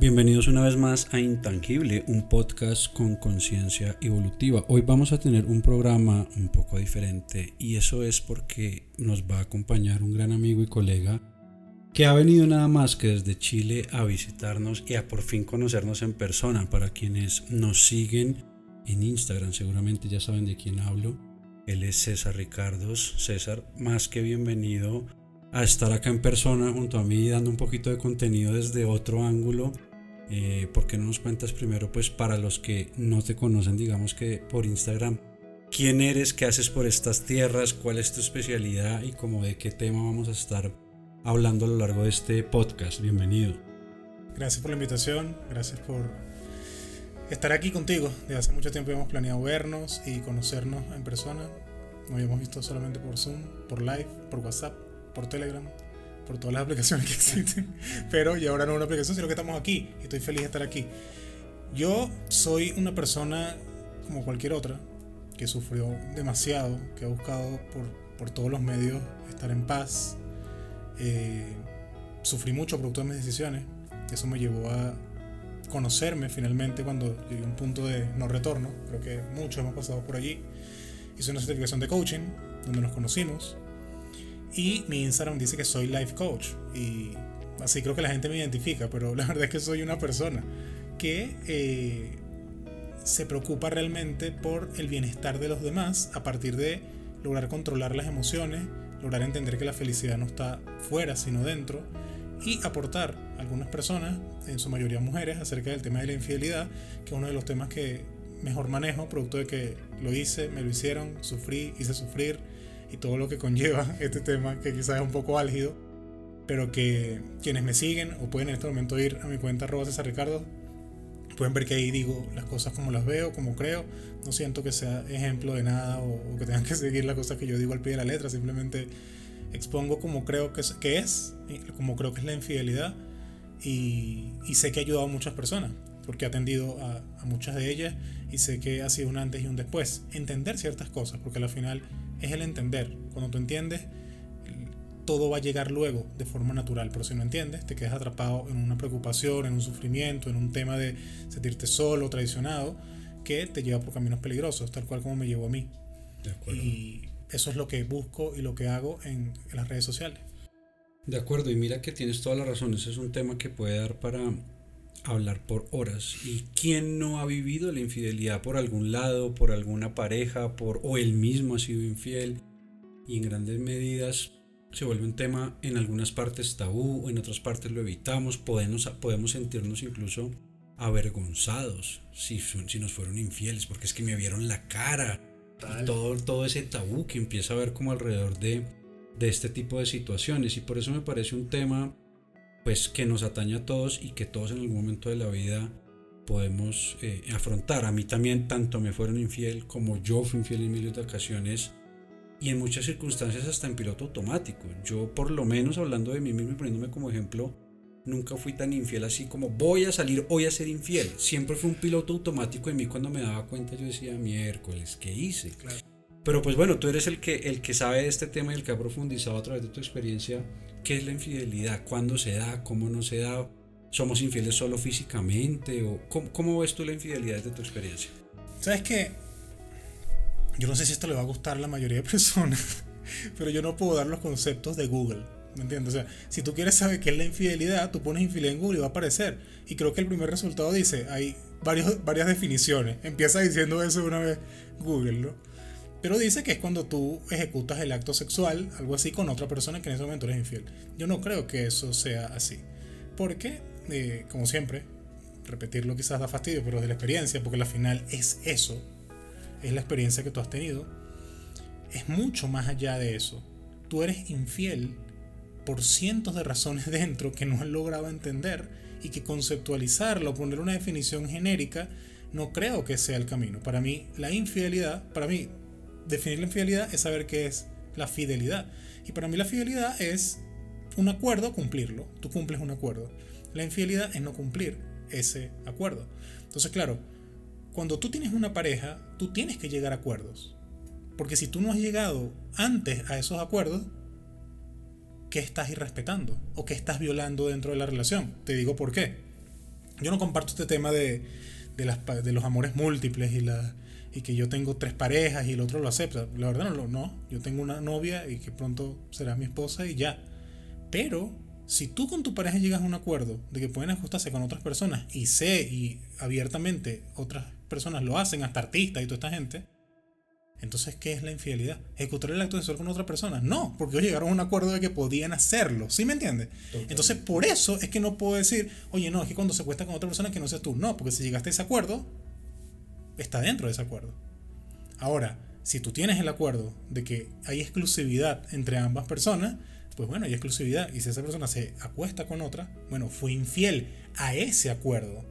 Bienvenidos una vez más a Intangible, un podcast con conciencia evolutiva. Hoy vamos a tener un programa un poco diferente y eso es porque nos va a acompañar un gran amigo y colega que ha venido nada más que desde Chile a visitarnos y a por fin conocernos en persona. Para quienes nos siguen en Instagram seguramente ya saben de quién hablo. Él es César Ricardos. César, más que bienvenido a estar acá en persona junto a mí dando un poquito de contenido desde otro ángulo eh, ¿Por qué no nos cuentas primero, pues para los que no te conocen, digamos que por Instagram, quién eres, qué haces por estas tierras, cuál es tu especialidad y como de qué tema vamos a estar hablando a lo largo de este podcast? Bienvenido. Gracias por la invitación, gracias por estar aquí contigo. Desde hace mucho tiempo hemos planeado vernos y conocernos en persona. Nos habíamos visto solamente por Zoom, por live, por WhatsApp, por Telegram por todas las aplicaciones que existen. Pero y ahora no una aplicación, sino que estamos aquí. Y estoy feliz de estar aquí. Yo soy una persona como cualquier otra que sufrió demasiado, que ha buscado por, por todos los medios estar en paz. Eh, sufrí mucho producto de mis decisiones. Eso me llevó a conocerme finalmente cuando llegué a un punto de no retorno. Creo que muchos hemos pasado por allí. Hice una certificación de coaching donde nos conocimos y mi Instagram dice que soy life coach. Y así creo que la gente me identifica, pero la verdad es que soy una persona que eh, se preocupa realmente por el bienestar de los demás a partir de lograr controlar las emociones, lograr entender que la felicidad no está fuera, sino dentro, y aportar a algunas personas, en su mayoría mujeres, acerca del tema de la infidelidad, que es uno de los temas que mejor manejo, producto de que lo hice, me lo hicieron, sufrí, hice sufrir, y todo lo que conlleva este tema, que quizás es un poco álgido, pero que quienes me siguen o pueden en este momento ir a mi cuenta arroba César Ricardo, pueden ver que ahí digo las cosas como las veo, como creo, no siento que sea ejemplo de nada o, que tengan que seguir las cosas que yo digo al pie de la letra, simplemente expongo como creo que es, que es como creo que es la infidelidad y, sé que ha ayudado a muchas personas porque he atendido a, a, muchas de ellas y sé que ha sido un antes y un después. Entender ciertas cosas, porque al final es el entender. Cuando tú entiendes, todo va a llegar luego de forma natural, pero si no entiendes, te quedas atrapado en una preocupación, en un sufrimiento, en un tema de sentirte solo, traicionado, que te lleva por caminos peligrosos, tal cual como me llevó a mí. Y eso es lo que busco y lo que hago en, en las redes sociales. De acuerdo, y mira que tienes toda la razón, ese es un tema que puede dar para hablar por horas. ¿Y quién no ha vivido la infidelidad por algún lado, por alguna pareja, por o él mismo ha sido infiel? Y en grandes medidas se vuelve un tema en algunas partes tabú, en otras partes lo evitamos, podemos, podemos sentirnos incluso avergonzados si, si nos fueron infieles, porque es que me vieron la cara. Y todo, todo ese tabú que empieza a ver como alrededor de, de este tipo de situaciones. Y por eso me parece un tema pues que nos atañe a todos y que todos en algún momento de la vida podemos eh, afrontar. A mí también tanto me fueron infiel como yo fui infiel en miles de ocasiones y en muchas circunstancias hasta en piloto automático. Yo por lo menos hablando de mí mismo y poniéndome como ejemplo, nunca fui tan infiel así como voy a salir hoy a ser infiel. Siempre fue un piloto automático en mí cuando me daba cuenta yo decía miércoles, ¿qué hice? Pero pues bueno, tú eres el que, el que sabe de este tema y el que ha profundizado a través de tu experiencia ¿Qué es la infidelidad? ¿Cuándo se da? ¿Cómo no se da? ¿Somos infieles solo físicamente? ¿O cómo, ves tú la infidelidad desde tu experiencia? ¿Sabes qué? Yo no sé si esto le va a gustar a la mayoría de personas, pero yo no puedo dar los conceptos de Google. ¿Me entiendes? O sea, si tú quieres saber qué es la infidelidad, tú pones infidelidad en Google y va a aparecer. Y creo que el primer resultado dice, hay varios, varias definiciones. Empieza diciendo eso una vez Google, ¿no? Pero dice que es cuando tú ejecutas el acto sexual, algo así, con otra persona que en ese momento eres infiel. Yo no creo que eso sea así. Porque, eh, como siempre, repetirlo quizás da fastidio, pero de la experiencia, porque al final es eso, es la experiencia que tú has tenido, es mucho más allá de eso. Tú eres infiel por cientos de razones dentro que no has logrado entender y que conceptualizarlo, poner una definición genérica, no creo que sea el camino. Para mí, la infidelidad, para mí, definir la infidelidad es saber qué es la fidelidad. Y para mí la fidelidad es un acuerdo, cumplirlo. Tú cumples un acuerdo. La infidelidad es no cumplir ese acuerdo. Entonces, claro, cuando tú tienes una pareja, tú tienes que llegar a acuerdos. Porque si tú no has llegado antes a esos acuerdos, ¿qué estás irrespetando? ¿O qué estás violando dentro de la relación? Te digo por qué. Yo no comparto este tema de, de, las, los amores múltiples y, la, y que yo tengo tres parejas y el otro lo acepta. La verdad no, no. Yo tengo una novia y que pronto será mi esposa y ya. Pero si tú con tu pareja llegas a un acuerdo de que pueden ajustarse con otras personas y sé y abiertamente otras personas lo hacen, hasta artistas y toda esta gente, entonces, ¿qué es la infidelidad? ¿Ejecutar el acto sexual con otra persona? No, porque ellos llegaron a un acuerdo de que podían hacerlo. ¿Sí me entiendes? Entonces, por eso es que no puedo decir, oye, no, es que cuando se cuesta con otra persona que no seas tú. No, porque si llegaste a ese acuerdo, está dentro de ese acuerdo. Ahora, si tú tienes el acuerdo de que hay exclusividad entre ambas personas, pues bueno, hay exclusividad. Y si esa persona se acuesta con otra, bueno, fue infiel a ese acuerdo.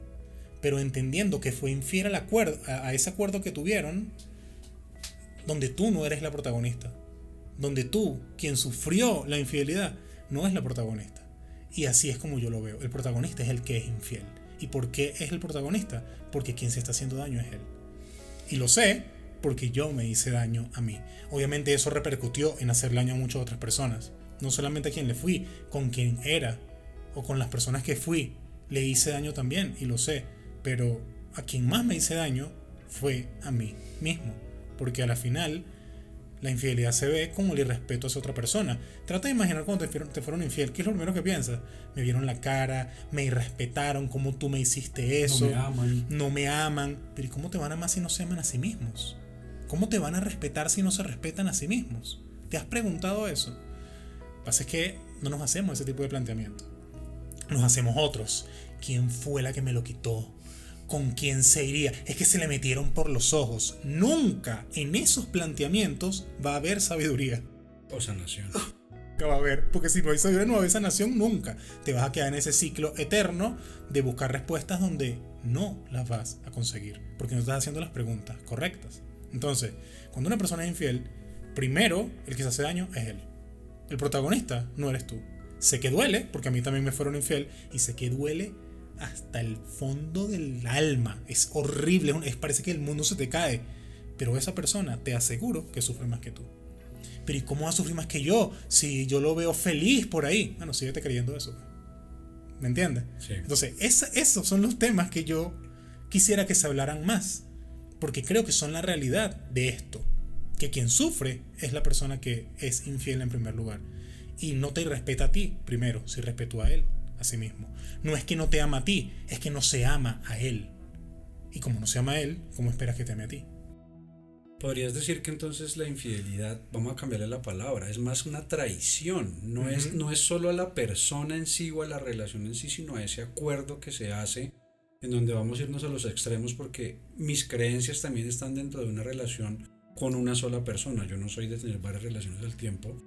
Pero entendiendo que fue infiel al acuerdo, a ese acuerdo que tuvieron, donde tú no eres la protagonista, donde tú, quien sufrió la infidelidad, no es la protagonista. Y así es como yo lo veo. El protagonista es el que es infiel. ¿Y por qué es el protagonista? Porque quien se está haciendo daño es él. Y lo sé porque yo me hice daño a mí. Obviamente eso repercutió en hacer daño a muchas otras personas. No solamente a quien le fui, con quien era o con las personas que fui, le hice daño también y lo sé. Pero a quien más me hice daño fue a mí mismo porque a la final la infidelidad se ve como el irrespeto hacia otra persona. Trata de imaginar cuando te fueron, infiel, ¿qué es lo primero que piensas? Me vieron la cara, me irrespetaron, cómo tú me hiciste eso, no me aman. No me aman. Pero ¿y cómo te van a amar si no se aman a sí mismos? ¿Cómo te van a respetar si no se respetan a sí mismos? ¿Te has preguntado eso? Lo que pasa es que no nos hacemos ese tipo de planteamiento. Nos hacemos otros. ¿Quién fue la que me lo quitó? Con quién se iría. Es que se le metieron por los ojos. Nunca en esos planteamientos va a haber sabiduría. O sanación. Que va a haber, porque si no hay sabiduría no va a haber sanación nunca. Te vas a quedar en ese ciclo eterno de buscar respuestas donde no las vas a conseguir, porque no estás haciendo las preguntas correctas. Entonces, cuando una persona es infiel, primero el que se hace daño es él. El protagonista no eres tú. Sé que duele, porque a mí también me fueron infiel, y sé que duele hasta el fondo del alma. Es horrible, es, parece que el mundo se te cae. Pero esa persona, te aseguro que sufre más que tú. Pero ¿y cómo va a sufrir más que yo? Si yo lo veo feliz por ahí. Bueno, síguete creyendo eso. ¿Me entiendes? Entonces, esos son los temas que yo quisiera que se hablaran más. Porque creo que son la realidad de esto. Que quien sufre es la persona que es infiel en primer lugar. Y no te respeta a ti primero, si respeto a él a sí mismo. No es que no te ama a ti, es que no se ama a él. Y como no se ama a él, ¿cómo esperas que te ame a ti? Podrías decir que entonces la infidelidad, vamos a cambiarle la palabra, es más una traición, no, es, no es solo a la persona en sí o a la relación en sí, sino a ese acuerdo que se hace en donde vamos a irnos a los extremos porque mis creencias también están dentro de una relación con una sola persona. Yo no soy de tener varias relaciones al tiempo,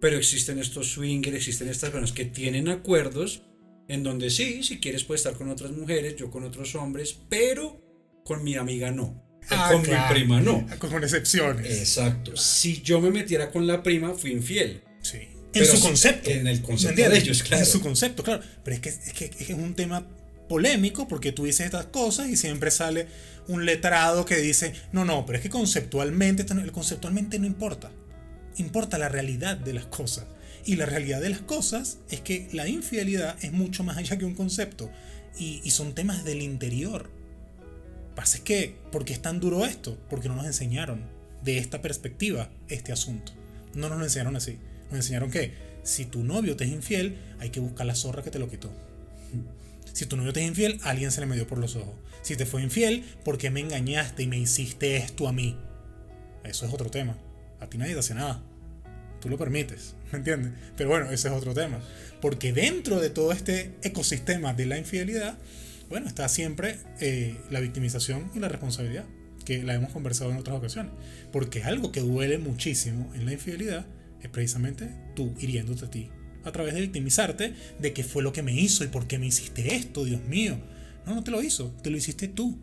pero existen estos swingers, existen estas personas que tienen acuerdos en donde sí, si quieres puedes estar con otras mujeres, yo con otros hombres, pero con mi amiga no. Ah, con mi prima no. Con excepciones. Exacto. Si yo me metiera con la prima, fui infiel. Sí. En su concepto. En el concepto de ellos, claro. En su concepto, claro. Pero es que, es que es un tema polémico porque tú dices estas cosas y siempre sale un letrado que dice, no, no, pero es que conceptualmente, conceptualmente no importa. Importa la realidad de las cosas. Y la realidad de las cosas es que la infidelidad es mucho más allá que un concepto. Y, son temas del interior. Pasa es que, ¿por qué es tan duro esto? Porque no nos enseñaron de esta perspectiva este asunto. No nos lo enseñaron así. Nos enseñaron que si tu novio te es infiel, hay que buscar la zorra que te lo quitó. Si tu novio te es infiel, alguien se le metió por los ojos. Si te fue infiel, ¿por qué me engañaste y me hiciste esto a mí? Eso es otro tema. A ti nadie te hace nada tú lo permites, ¿me entiendes? Pero bueno, ese es otro tema. Porque dentro de todo este ecosistema de la infidelidad, bueno, está siempre eh, la victimización y la responsabilidad, que la hemos conversado en otras ocasiones. Porque algo que duele muchísimo en la infidelidad es precisamente tú hiriéndote a ti, a través de victimizarte de qué fue lo que me hizo y por qué me hiciste esto, Dios mío. No, no te lo hizo, te lo hiciste tú.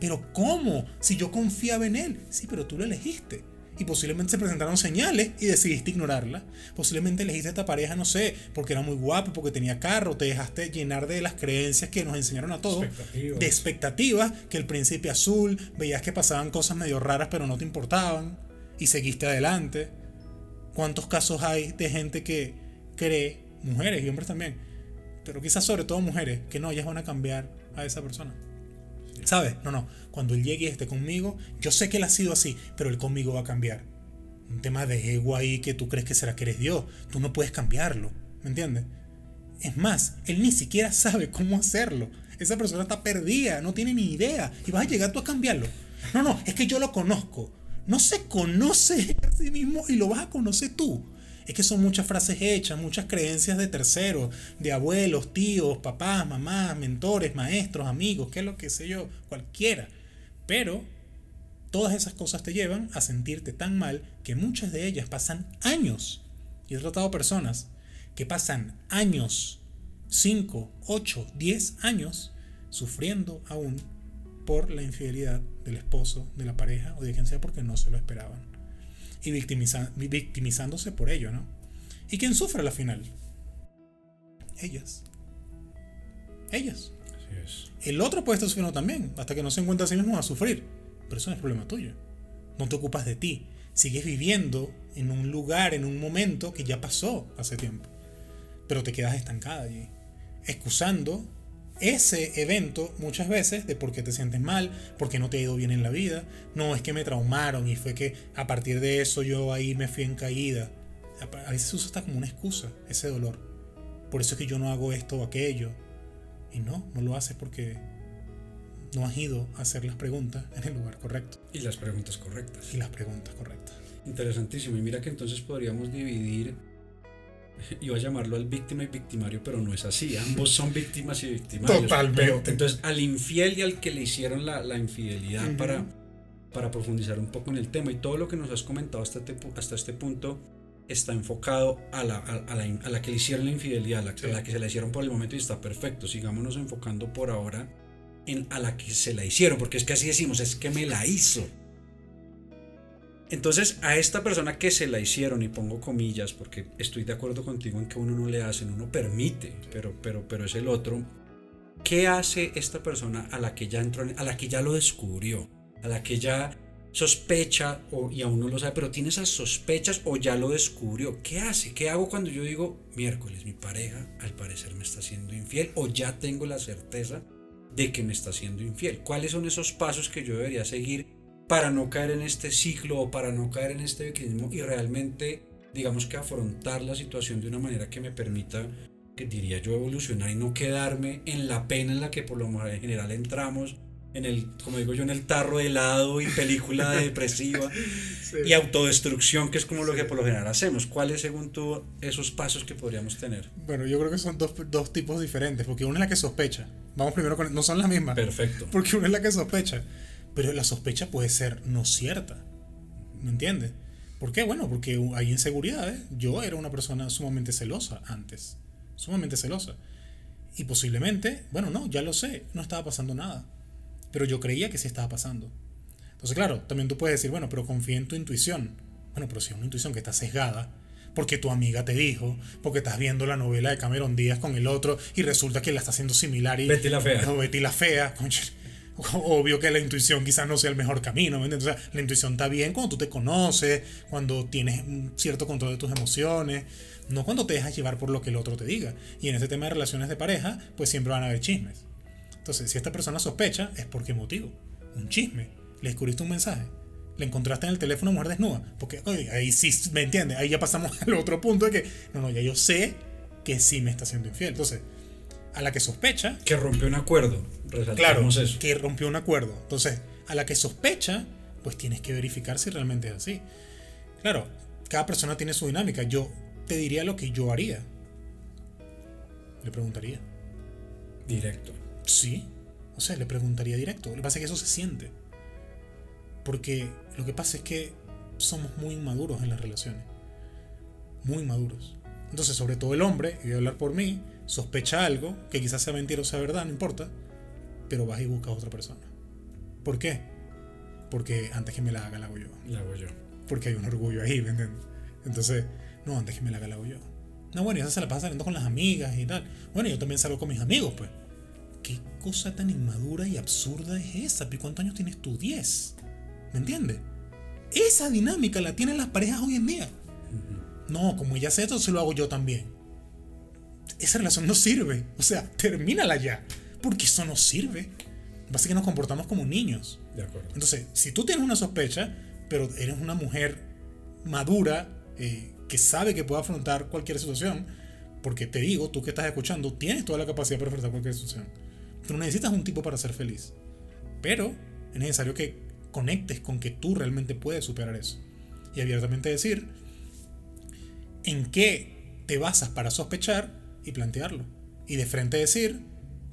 Pero ¿cómo? Si yo confiaba en él. Sí, pero tú lo elegiste y posiblemente se presentaron señales y decidiste ignorarla. Posiblemente elegiste a esta pareja, no sé, porque era muy guapo, porque tenía carro, te dejaste llenar de las creencias que nos enseñaron a todos, de expectativas, que el príncipe azul, veías que pasaban cosas medio raras pero no te importaban y seguiste adelante. ¿Cuántos casos hay de gente que cree, mujeres y hombres también, pero quizás sobre todo mujeres, que no, ellas van a cambiar a esa persona. ¿Sabes? No, no. Cuando él llegue y esté conmigo, yo sé que él ha sido así, pero él conmigo va a cambiar. Un tema de ego ahí que tú crees que será que eres Dios. Tú no puedes cambiarlo. ¿Me entiendes? Es más, él ni siquiera sabe cómo hacerlo. Esa persona está perdida, no tiene ni idea. Y vas a llegar tú a cambiarlo. No, no, es que yo lo conozco. No se conoce a sí mismo y lo vas a conocer tú. Es que son muchas frases hechas, muchas creencias de terceros, de abuelos, tíos, papás, mamás, mentores, maestros, amigos, qué es lo que sé yo, cualquiera. Pero todas esas cosas te llevan a sentirte tan mal que muchas de ellas pasan años. Y he tratado personas que pasan años, 5, 8, 10 años, sufriendo aún por la infidelidad del esposo, de la pareja o de quien sea porque no se lo esperaban. Y victimizándose por ello, ¿no? ¿Y quién sufre a la final? Ellas. Ellas. El otro puede estar sufriendo también, hasta que no se encuentra a sí mismo a sufrir. Pero eso no es problema tuyo. No te ocupas de ti. Sigues viviendo en un lugar, en un momento que ya pasó hace tiempo. Pero te quedas estancada allí. Excusando ese evento muchas veces de por qué te sientes mal, porque no te ha ido bien en la vida. No, es que me traumaron y fue que a partir de eso yo ahí me fui en caída. A veces se usa hasta como una excusa ese dolor. Por eso es que yo no hago esto o aquello. Y no, no lo haces porque no has ido a hacer las preguntas en el lugar correcto. Y las preguntas correctas. Y las preguntas correctas. Interesantísimo. Y mira que entonces podríamos dividir iba a llamarlo al víctima y victimario, pero no es así. Ambos son víctimas y victimarios. Totalmente. entonces, al infiel y al que le hicieron la, la infidelidad para, para profundizar un poco en el tema y todo lo que nos has comentado hasta este, hasta este punto está enfocado a la, a, la, a la, que le hicieron la infidelidad, a la, a la, que se la hicieron por el momento y está perfecto. Sigámonos enfocando por ahora en a la que se la hicieron, porque es que así decimos, es que me la hizo. Entonces, a esta persona que se la hicieron, y pongo comillas, porque estoy de acuerdo contigo en que uno no le hace, uno permite, pero, pero, pero es el otro. ¿Qué hace esta persona a la que ya entró, a la que ya lo descubrió, a la que ya sospecha o, y aún no lo sabe, pero tiene esas sospechas o ya lo descubrió? ¿Qué hace? ¿Qué hago cuando yo digo, miércoles, mi pareja al parecer me está siendo infiel o ya tengo la certeza de que me está siendo infiel? ¿Cuáles son esos pasos que yo debería seguir para no caer en este ciclo o para no caer en este victimismo y realmente, digamos que afrontar la situación de una manera que me permita, que diría yo, evolucionar y no quedarme en la pena en la que por lo general entramos, en el, como digo yo, en el tarro de helado y película depresiva y autodestrucción, que es como lo que por lo general hacemos. ¿Cuáles, según tú, esos pasos que podríamos tener? Bueno, yo creo que son dos, dos tipos diferentes, porque una es la que sospecha. Vamos primero con... No son las mismas. Perfecto. Porque una es la que sospecha. Pero la sospecha puede ser no cierta. ¿Me entiendes? ¿Por qué? Bueno, porque hay inseguridades. Yo era una persona sumamente celosa antes. Sumamente celosa. Y posiblemente, bueno, no, ya lo sé, no estaba pasando nada. Pero yo creía que sí estaba pasando. Entonces, claro, también tú puedes decir, bueno, pero confía en tu intuición. Bueno, pero si es una intuición que está sesgada, porque tu amiga te dijo, porque estás viendo la novela de Cameron Díaz con el otro y resulta que la está haciendo similar y... Betty la fea. No, Betty la fea. obvio que la intuición quizás no sea el mejor camino, ¿me la intuición está bien cuando tú te conoces, cuando tienes cierto control de tus emociones, no cuando te dejas llevar por lo que el otro te diga. Y en ese tema de relaciones de pareja, pues siempre van a haber chismes. Entonces, si esta persona sospecha, es por qué motivo. Un chisme. Le descubriste un mensaje. Le encontraste en el teléfono mujer desnuda. Porque oye, ahí sí, ¿me entiendes? Ahí ya pasamos al otro punto de que, no, no, ya yo sé que sí me está siendo infiel. Entonces, a la que sospecha. Que rompió un acuerdo. Claro, que rompió un acuerdo. Entonces, a la que sospecha, pues tienes que verificar si realmente es así. Claro, cada persona tiene su dinámica. Yo te diría lo que yo haría. Le preguntaría. Directo. Sí. O sea, le preguntaría directo. Lo que pasa es que eso se siente. Porque lo que pasa es que somos muy inmaduros en las relaciones. Muy inmaduros. Entonces, sobre todo el hombre, y voy a hablar por mí, sospecha algo, que quizás sea mentira o sea verdad, no importa, pero vas y buscas a otra persona. ¿Por qué? Porque antes que me la haga, la hago yo. La hago yo. Porque hay un orgullo ahí, ¿me entiendes? Entonces, no, antes que me la haga, la hago yo. No, bueno, y esa se la pasa saliendo con las amigas y tal. Bueno, yo también salgo con mis amigos, pues. ¿Qué cosa tan inmadura y absurda es esa? ¿Y cuántos años tienes tú? 10. ¿Me entiendes? Esa dinámica la tienen las parejas hoy en día. No, como ella hace esto, se lo hago yo también. Esa relación no sirve. O sea, termínala ya. Porque eso no sirve. Básicamente que nos comportamos como niños. De acuerdo. Entonces, si tú tienes una sospecha, pero eres una mujer madura, eh, que sabe que puede afrontar cualquier situación, porque te digo, tú que estás escuchando, tienes toda la capacidad para afrontar cualquier situación. Tú necesitas un tipo para ser feliz. Pero es necesario que conectes con que tú realmente puedes superar eso. Y abiertamente decir en qué te basas para sospechar y plantearlo. Y de frente decir,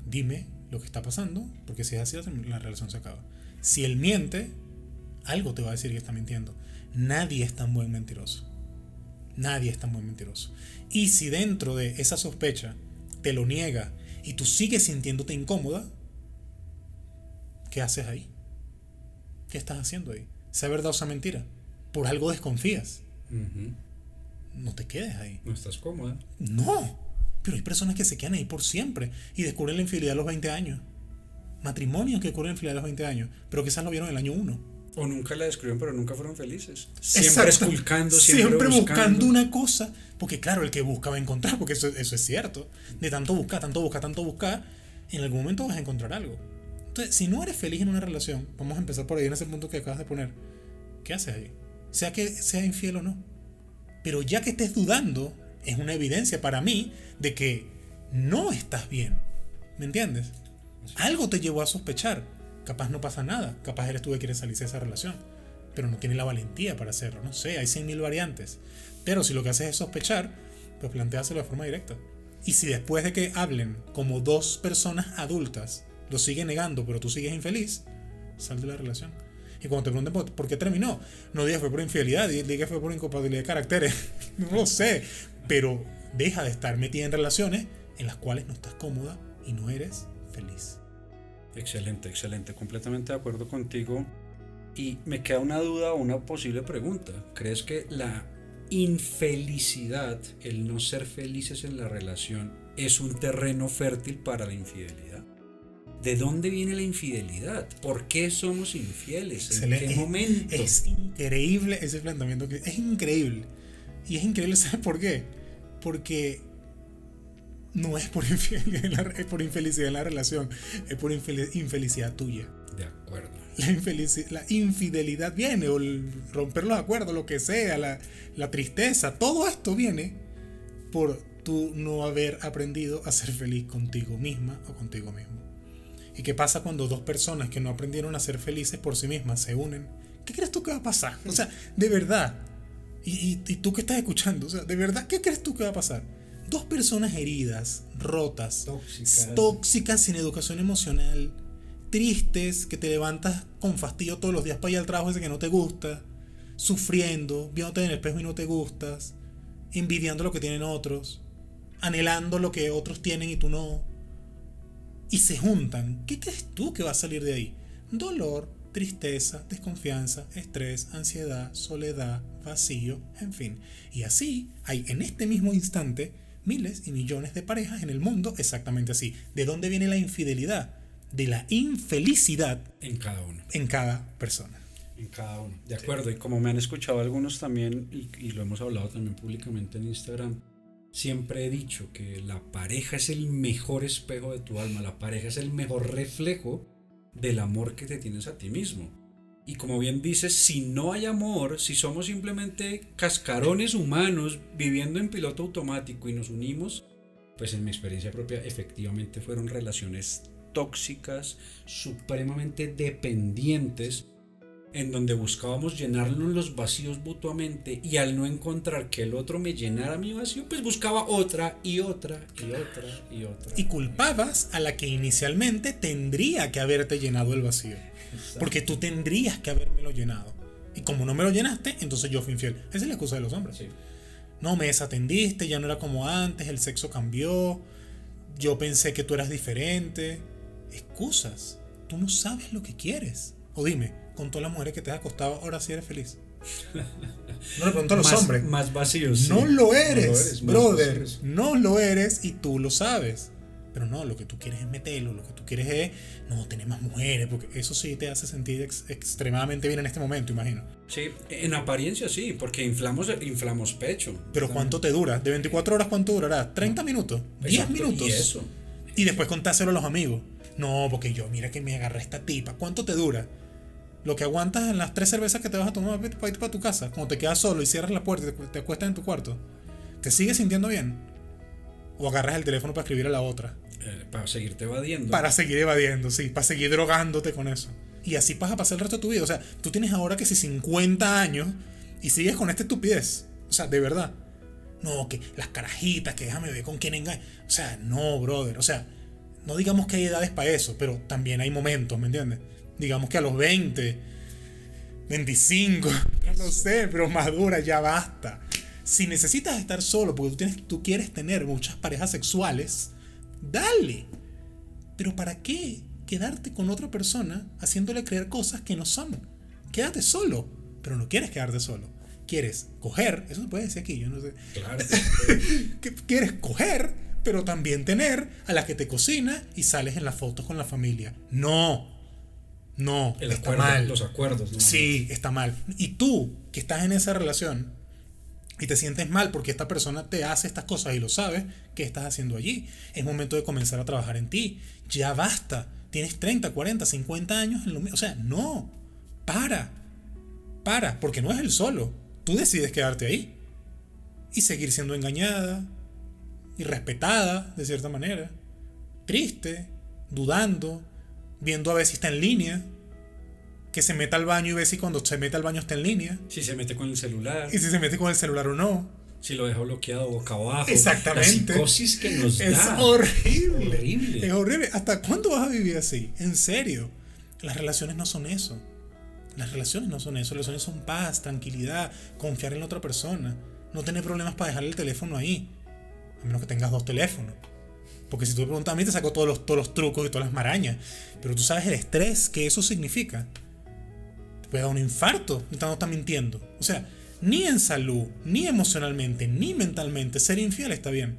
dime lo que está pasando, porque si es así, la relación se acaba. Si él miente, algo te va a decir que está mintiendo. Nadie es tan buen mentiroso. Nadie es tan buen mentiroso. Y si dentro de esa sospecha te lo niega y tú sigues sintiéndote incómoda, ¿qué haces ahí? ¿Qué estás haciendo ahí? Sea verdad o sea mentira. Por algo desconfías. No te quedes ahí. No estás cómoda. No. Pero hay personas que se quedan ahí por siempre y descubren la infidelidad a los 20 años. Matrimonios que descubren la infidelidad a los 20 años, pero quizás lo vieron en el año 1. O nunca la descubrieron, pero nunca fueron felices. Siempre esculcando, siempre, siempre buscando. una cosa. Porque claro, el que busca va a encontrar, porque eso, eso es cierto. De tanto buscar, tanto buscar, tanto buscar, en algún momento vas a encontrar algo. Entonces, si no eres feliz en una relación, vamos a empezar por ahí en ese punto que acabas de poner. ¿Qué haces ahí? Sea que sea infiel o no. Pero ya que estés dudando, es una evidencia para mí de que no estás bien. ¿Me entiendes? Algo te llevó a sospechar. Capaz no pasa nada. Capaz eres tú que quieres salirse de esa relación. Pero no tienes la valentía para hacerlo. No sé, hay 100.000 variantes. Pero si lo que haces es sospechar, pues planteáselo de forma directa. Y si después de que hablen como dos personas adultas, lo sigue negando, pero tú sigues infeliz, sal de la relación. Y cuando te pregunten por, qué terminó, no digas fue por infidelidad, digas fue por incompatibilidad de caracteres. no lo sé. Pero deja de estar metida en relaciones en las cuales no estás cómoda y no eres feliz. Excelente, excelente. Completamente de acuerdo contigo. Y me queda una duda o una posible pregunta. ¿Crees que la infelicidad, el no ser felices en la relación, es un terreno fértil para la infidelidad? ¿De dónde viene la infidelidad? ¿Por qué somos infieles? ¿En qué momento? Es increíble ese planteamiento que es increíble. Y es increíble, ¿sabes por qué? Porque no es por, infelicidad, es por infelicidad en la relación, es por infelicidad tuya. De acuerdo. La, la infidelidad viene, o romper los acuerdos, lo que sea, la, la tristeza, todo esto viene por tú no haber aprendido a ser feliz contigo misma o contigo mismo. ¿Y qué pasa cuando dos personas que no aprendieron a ser felices por sí mismas se unen? ¿Qué crees tú que va a pasar? O sea, de verdad. Y, tú que estás escuchando, o sea, de verdad, ¿qué crees tú que va a pasar? Dos personas heridas, rotas, tóxicas, tóxicas sin educación emocional, tristes, que te levantas con fastidio todos los días para ir al trabajo ese que no te gusta, sufriendo, viéndote en el espejo y no te gustas, envidiando lo que tienen otros, anhelando lo que otros tienen y tú no y se juntan, ¿qué crees tú que va a salir de ahí? Dolor, tristeza, desconfianza, estrés, ansiedad, soledad, vacío, en fin. Y así hay en este mismo instante miles y millones de parejas en el mundo exactamente así. ¿De dónde viene la infidelidad? De la infelicidad en cada uno. En cada persona. En cada uno. De acuerdo. Y como me han escuchado algunos también, y, y lo hemos hablado también públicamente en Instagram, Siempre he dicho que la pareja es el mejor espejo de tu alma, la pareja es el mejor reflejo del amor que te tienes a ti mismo. Y como bien dices, si no hay amor, si somos simplemente cascarones humanos viviendo en piloto automático y nos unimos, pues en mi experiencia propia efectivamente fueron relaciones tóxicas, supremamente dependientes, en donde buscábamos llenarnos los vacíos mutuamente y al no encontrar que el otro me llenara mi vacío, pues buscaba otra y otra y otra y otra. Y culpabas a la que inicialmente tendría que haberte llenado el vacío. Porque tú tendrías que habérmelo llenado. Y como no me lo llenaste, entonces yo fui infiel. Esa es la excusa de los hombres. No me desatendiste, ya no era como antes, el sexo cambió, yo pensé que tú eras diferente. Excusas. Tú no sabes lo que quieres. O dime, con todas las mujeres que te has acostado, ahora sí eres feliz. No le pregunto a los hombres. Más vacíos. No, lo eres, brother. No lo eres y tú lo sabes. Pero no, lo que tú quieres es meterlo, lo que tú quieres es, no, tener más mujeres, porque eso sí te hace sentir extremadamente bien en este momento, imagino. Sí, en apariencia sí, porque inflamos, inflamos pecho. Pero ¿cuánto te dura? ¿De 24 horas cuánto durará? ¿30 minutos? ¿10 minutos? Y eso. Y después contárselo a los amigos. No, porque yo, mira que me agarré esta tipa. ¿Cuánto te dura? Lo que aguantas en las tres cervezas que te vas a tomar para ir para tu casa, cuando te quedas solo y cierras la puerta y te, te acuestas en tu cuarto, ¿te sigues sintiendo bien? ¿O agarras el teléfono para escribir a la otra? Eh, para seguirte evadiendo. Para seguir evadiendo, sí, para seguir drogándote con eso. Y así vas a pasar el resto de tu vida. O sea, tú tienes ahora que si 50 años y sigues con esta estupidez. O sea, de verdad. No, que las carajitas, que déjame ver con quién engaña. O sea, no, brother. O sea, no digamos que hay edades para eso, pero también hay momentos, ¿me entiendes? Digamos que a los 20, 25, no sé, pero madura, ya basta. Si necesitas estar solo porque tú, tienes, tú quieres tener muchas parejas sexuales, dale. Pero ¿para qué quedarte con otra persona haciéndole creer cosas que no son? Quédate solo, pero no quieres quedarte solo. Quieres coger, eso se puede decir aquí, yo no sé. Claro. quieres coger, pero también tener a la que te cocina y sales en las fotos con la familia. No. No, está mal. Los acuerdos. Sí, está mal. Y tú, que estás en esa relación, y te sientes mal porque esta persona te hace estas cosas y lo sabes, ¿qué estás haciendo allí? Es momento de comenzar a trabajar en ti. Ya basta. Tienes 30, 40, 50 años en lo O sea, no. Para. Para, porque no es el solo. Tú decides quedarte ahí. Y seguir siendo engañada, irrespetada, de cierta manera. Triste, dudando, viendo a ver si está en línea que se meta al baño y ve si cuando se mete al baño está en línea. Si se mete con el celular. Y si se mete con el celular o no. Si lo deja bloqueado boca abajo. Exactamente. La psicosis que nos da. Es horrible. horrible. Es horrible. ¿Hasta cuándo vas a vivir así? En serio. Las relaciones no son eso. Las relaciones no son eso. Las relaciones son paz, tranquilidad, confiar en la otra persona. No tener problemas para dejar el teléfono ahí. A menos que tengas dos teléfonos. Porque si tú me preguntas a mí, te saco todos los, todos los trucos y todas las marañas. Pero tú sabes el estrés que eso significa puede dar un infarto no está mintiendo. O sea, ni en salud, ni emocionalmente, ni mentalmente, ser infiel está bien.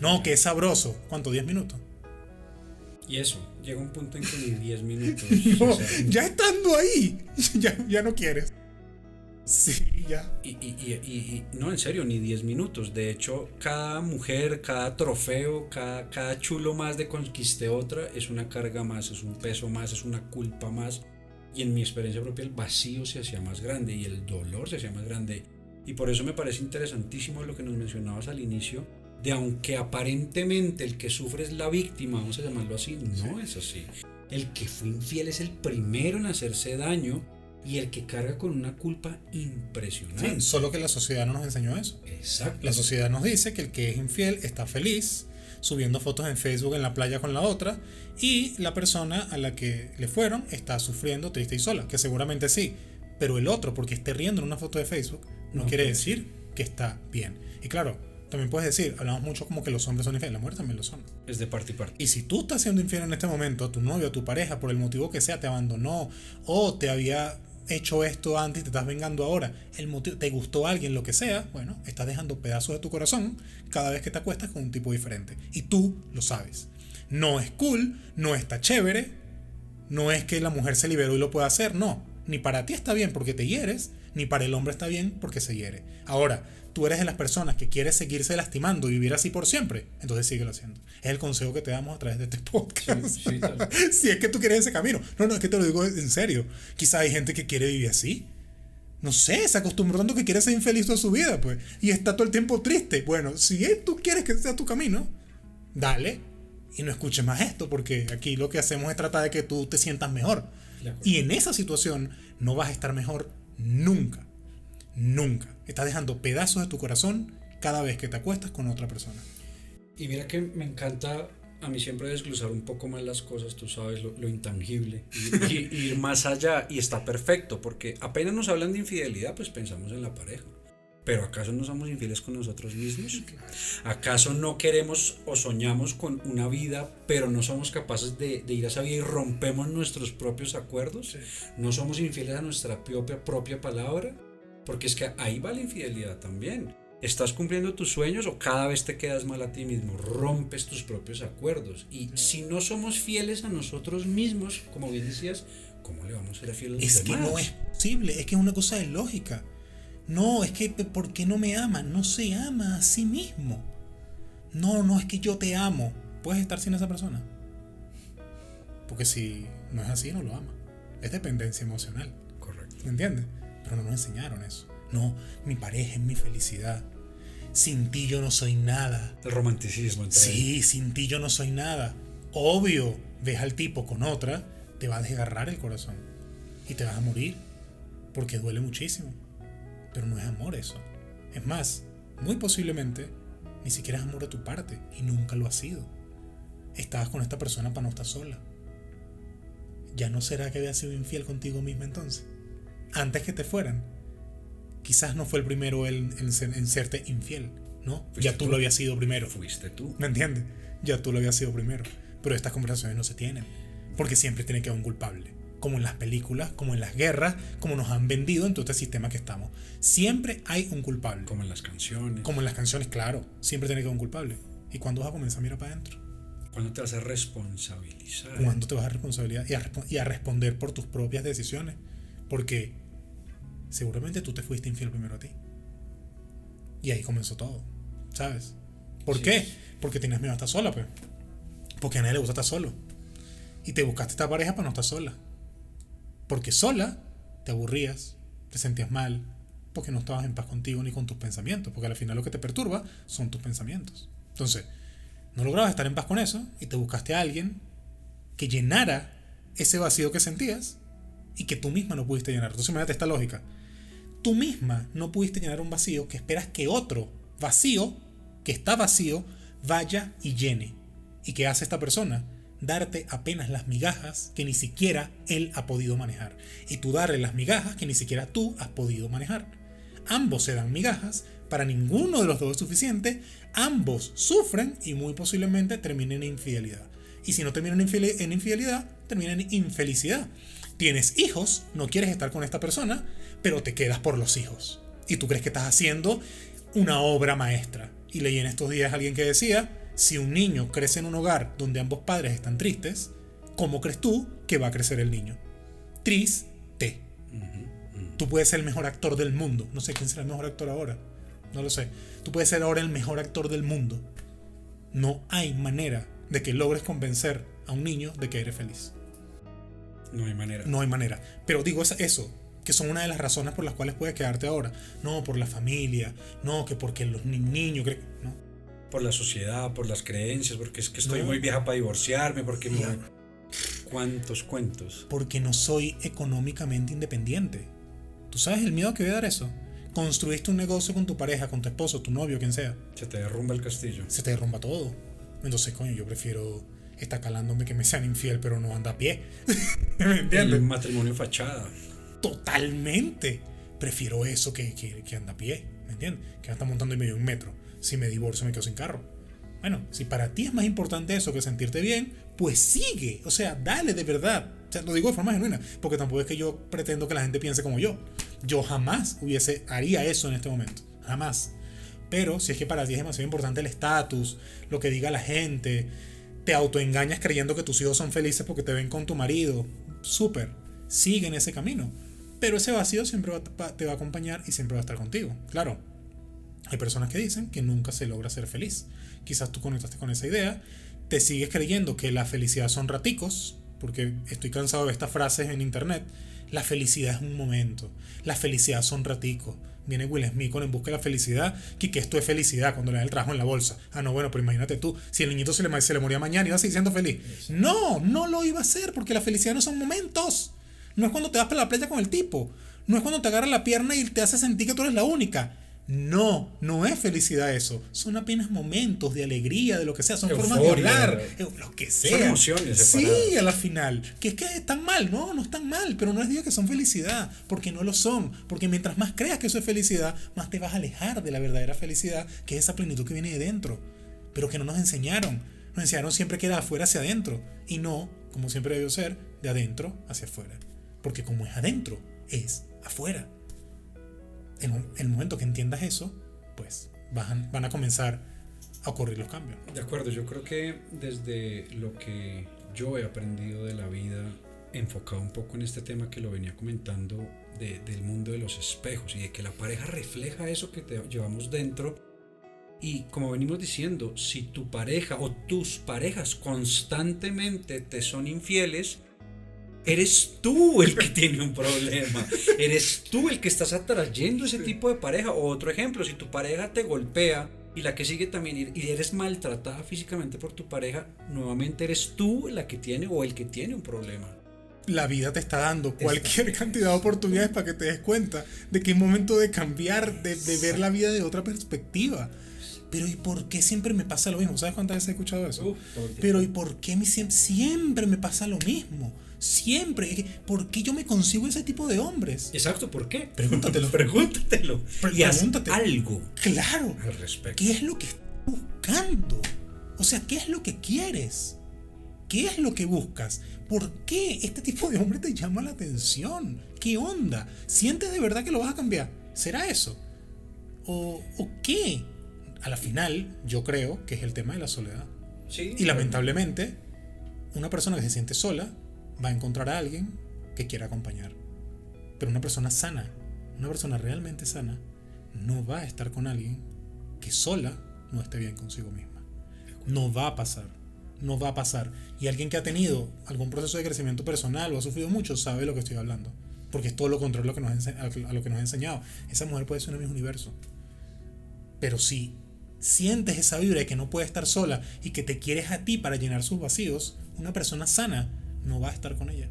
No, que es sabroso. ¿Cuánto? ¿10 minutos? Y eso, llega un punto en que ni 10 minutos. ya estando ahí, ya, ya no quieres. Sí, ya. Y, y, y, no, en serio, ni 10 minutos. De hecho, cada mujer, cada trofeo, cada, cada chulo más de conquiste otra es una carga más, es un peso más, es una culpa más y en mi experiencia propia el vacío se hacía más grande y el dolor se hacía más grande. Y por eso me parece interesantísimo lo que nos mencionabas al inicio, de aunque aparentemente el que sufre es la víctima, vamos a llamarlo así, no es así. El que fue infiel es el primero en hacerse daño y el que carga con una culpa impresionante. solo que la sociedad no nos enseñó eso. Exacto. La sociedad nos dice que el que es infiel está feliz, subiendo fotos en Facebook en la playa con la otra y la persona a la que le fueron está sufriendo triste y sola, que seguramente sí, pero el otro porque esté riendo en una foto de Facebook no, quiere decir que está bien. Y claro, también puedes decir, hablamos mucho como que los hombres son infieles, las mujeres también lo son. Es de parte y parte. Y si tú estás siendo infiel en este momento a tu novio, a tu pareja, por el motivo que sea, te abandonó o te había hecho esto antes y te estás vengando ahora, el motivo, te gustó alguien, lo que sea, bueno, estás dejando pedazos de tu corazón cada vez que te acuestas con un tipo diferente. Y tú lo sabes. No es cool, no está chévere, no es que la mujer se liberó y lo pueda hacer, no. Ni para ti está bien porque te hieres, ni para el hombre está bien porque se hiere. Ahora, tú eres de las personas que quieres seguirse lastimando y vivir así por siempre, entonces síguelo haciendo. Es el consejo que te damos a través de este podcast. si es que tú quieres ese camino. No, no, es que te lo digo en serio. Quizá hay gente que quiere vivir así. No sé, se acostumbrando que quiere ser infeliz toda su vida, pues. Y está todo el tiempo triste. Bueno, si tú quieres que sea tu camino, dale. Y no escuches más esto, porque aquí lo que hacemos es tratar de que tú te sientas mejor. Y en esa situación no vas a estar mejor nunca. Nunca. Estás dejando pedazos de tu corazón cada vez que te acuestas con otra persona. Y mira que me encanta a mí siempre desglosar un poco más las cosas, tú sabes, lo, intangible, y, ir más allá, y está perfecto, porque apenas nos hablan de infidelidad, pues pensamos en la pareja. Pero ¿acaso no somos infieles con nosotros mismos? ¿Acaso no queremos o soñamos con una vida, pero no somos capaces de, ir a esa vida y rompemos nuestros propios acuerdos? ¿No somos infieles a nuestra propia, propia palabra? Porque es que ahí va la infidelidad también. ¿Estás cumpliendo tus sueños o cada vez te quedas mal a ti mismo? Rompes tus propios acuerdos. Y si no somos fieles a nosotros mismos, como bien decías, ¿cómo le vamos a ser fieles a los Es que no es posible, es que es una cosa de lógica. No, es que ¿por qué no me ama? No se ama a sí mismo. No, no es que yo te amo. Puedes estar sin esa persona. Porque si no es así, no lo ama. Es dependencia emocional. Correcto. ¿Me entiendes? Pero no nos enseñaron eso. No, mi pareja es mi felicidad. Sin ti yo no soy nada. El romanticismo. ahí. Sí, sin ti yo no soy nada. Obvio, ves al tipo con otra, te va a desgarrar el corazón. Y te vas a morir. Porque duele muchísimo. Pero no es amor eso. Es más, muy posiblemente, ni siquiera es amor de tu parte. Y nunca lo ha sido. Estabas con esta persona para no estar sola. ¿Ya no será que había sido infiel contigo misma entonces? Antes que te fueran. Quizás no fue el primero en, en ser- en serte infiel, ¿no? Fuiste ya tú, tú. lo habías sido primero. Fuiste tú. ¿Me entiendes? Ya tú lo habías sido primero. Pero estas conversaciones no se tienen. Porque siempre tiene que haber un culpable. Como en las películas, como en las guerras, como nos han vendido en todo este sistema que estamos. Siempre hay un culpable. Como en las canciones. Como en las canciones, claro. Siempre tiene que haber un culpable. ¿Y cuándo vas a comenzar a mirar para adentro? ¿Cuándo te vas a responsabilizar? ¿Cuándo te vas a responsabilidad y a, respo- y a responder por tus propias decisiones? Porque seguramente tú te fuiste infiel primero a ti. Y ahí comenzó todo. ¿Sabes? ¿Por Sí. qué? Porque tenías miedo a estar sola, pues. Porque a nadie le gusta estar solo. Y te buscaste esta pareja para no estar sola. Porque sola te aburrías, te sentías mal, porque no estabas en paz contigo ni con tus pensamientos. Porque al final lo que te perturba son tus pensamientos. Entonces, no lograbas estar en paz con eso y te buscaste a alguien que llenara ese vacío que sentías y que tú misma no pudiste llenar. Entonces, imagínate esta lógica. Tú misma no pudiste llenar un vacío que esperas que otro vacío, que está vacío, vaya y llene. ¿Y qué hace esta persona? Darte apenas las migajas que ni siquiera él ha podido manejar. Y tú darle las migajas que ni siquiera tú has podido manejar. Ambos se dan migajas, para ninguno de los dos es suficiente, ambos sufren y muy posiblemente terminen en infidelidad. Y si no terminan en infidel- en infidelidad, terminan en infelicidad. Tienes hijos, no quieres estar con esta persona, pero te quedas por los hijos. Y tú crees que estás haciendo una obra maestra. Y leí en estos días a alguien que decía, si un niño crece en un hogar donde ambos padres están tristes, ¿cómo crees tú que va a crecer el niño? Triste. Tú puedes ser el mejor actor del mundo. No sé quién será el mejor actor ahora. No lo sé. Tú puedes ser ahora el mejor actor del mundo. No hay manera de que logres convencer a un niño de que eres feliz. No hay manera. No hay manera. Pero digo eso, que son una de las razones por las cuales puedes quedarte ahora. No, por la familia. No, que porque los ni- niños... No. Por la sociedad, por las creencias, porque es que estoy No. muy vieja para divorciarme, porque me- ¿Cuántos cuentos? Porque no soy económicamente independiente. ¿Tú sabes el miedo que voy a dar eso? Construiste un negocio con tu pareja, con tu esposo, tu novio, quien sea. Se te derrumba el castillo. se te derrumba todo. Entonces, coño, yo prefiero estar calándome que me sean infiel, pero no anda a pie. ¿Me entiendes? El matrimonio fachada. Totalmente. Prefiero eso que, que, que anda a pie. ¿Me entiendes? Que anda montando en medio de un metro. Si me divorcio, me quedo sin carro. Bueno, si para ti es más importante eso que sentirte bien, pues sigue. O sea, dale de verdad. O sea, lo digo de forma genuina, porque tampoco es que yo pretendo que la gente piense como yo. Yo jamás hubiese, haría eso en este momento. Jamás. Pero si es que para ti es demasiado importante el estatus, lo que diga la gente, te autoengañas creyendo que tus hijos son felices porque te ven con tu marido, súper, sigue en ese camino. Pero ese vacío siempre te va a acompañar y siempre va a estar contigo. Claro, hay personas que dicen que nunca se logra ser feliz. Quizás tú conectaste con esa idea, te sigues creyendo que la felicidad son raticos, porque estoy cansado de ver estas frases en internet. La felicidad es un momento, la felicidad son raticos. Viene Will Smith con En Busca de la Felicidad, que, que esto es felicidad cuando le da el trabajo en la bolsa. Ah, no, bueno, pero imagínate tú, si el niñito se le, se le moría mañana, iba a seguir siendo feliz. No, no lo iba a hacer, porque la felicidad no son momentos. No es cuando te vas para la playa con el tipo. No es cuando te agarra la pierna y te hace sentir que tú eres la única. No, no es felicidad eso. Son apenas momentos de alegría, de lo que sea. Son formas de hablar, lo que sea. emociones Sí, a la final. Que es que están mal, no, no están mal. Pero no les digo que son felicidad, porque no lo son. Porque mientras más creas que eso es felicidad, más te vas a alejar de la verdadera felicidad, que es esa plenitud que viene de dentro. Pero que no nos enseñaron. Nos enseñaron siempre que era afuera hacia adentro. Y no, como siempre debió ser, de adentro hacia afuera. Porque como es adentro, es afuera. En el momento que entiendas eso, pues van, van a comenzar a ocurrir los cambios. De acuerdo, yo creo que desde lo que yo he aprendido de la vida, enfocado un poco en este tema que lo venía comentando de, del mundo de los espejos y de que la pareja refleja eso que te llevamos dentro. Y como venimos diciendo, si tu pareja o tus parejas constantemente te son infieles, eres tú el que tiene un problema. Eres tú el que estás atrayendo ese tipo de pareja. O otro ejemplo, si tu pareja te golpea y la que sigue también y eres maltratada físicamente por tu pareja, nuevamente eres tú la que tiene o el que tiene un problema. La vida te está dando cualquier cantidad de oportunidades para que te des cuenta de que es momento de cambiar, de, de ver la vida de otra perspectiva. Pero ¿y por qué siempre me pasa lo mismo? ¿Sabes cuántas veces he escuchado eso? Pero ¿y por qué mi, siempre me pasa lo mismo? Siempre. ¿Por qué yo me consigo ese tipo de hombres? Exacto, ¿por qué? Pregúntatelo. Pregúntatelo. y pregúntate. algo. Claro. Al respecto. ¿Qué es lo que estás buscando? O sea, ¿qué es lo que quieres? ¿Qué es lo que buscas? ¿Por qué este tipo de hombre te llama la atención? ¿Qué onda? ¿Sientes de verdad que lo vas a cambiar? ¿Será eso? ¿O, o qué? A la final, yo creo que es el tema de la soledad. Sí, y lamentablemente, una persona que se siente sola va a encontrar a alguien que quiera acompañar. Pero una persona sana, una persona realmente sana, no va a estar con alguien que sola no esté bien consigo misma. No va a pasar. No va a pasar. Y alguien que ha tenido algún proceso de crecimiento personal o ha sufrido mucho sabe lo que estoy hablando. Porque es todo lo contrario a lo que nos, a lo que nos ha enseñado. Esa mujer puede ser un mismo universo. Pero si sientes esa vibra de que no puede estar sola y que te quieres a ti para llenar sus vacíos, una persona sana no va a estar con ella.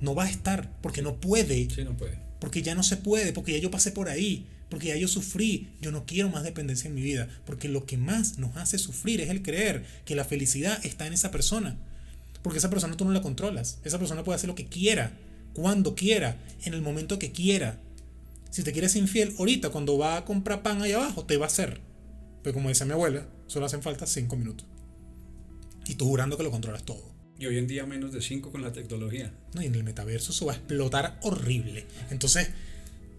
No va a estar porque no puede. Sí, no puede. Porque ya no se puede, porque ya yo pasé por ahí, porque ya yo sufrí, yo no quiero más dependencia en mi vida, porque lo que más nos hace sufrir es el creer que la felicidad está en esa persona. Porque esa persona tú no la controlas. Esa persona puede hacer lo que quiera, cuando quiera, en el momento que quiera. Si te quieres infiel, ahorita cuando va a comprar pan ahí abajo, te va a hacer. Pero como dice mi abuela, solo hacen falta 5 minutos. Y tú jurando que lo controlas todo. Y hoy en día menos de 5 con la tecnología. No, y en el metaverso eso va a explotar horrible. Entonces,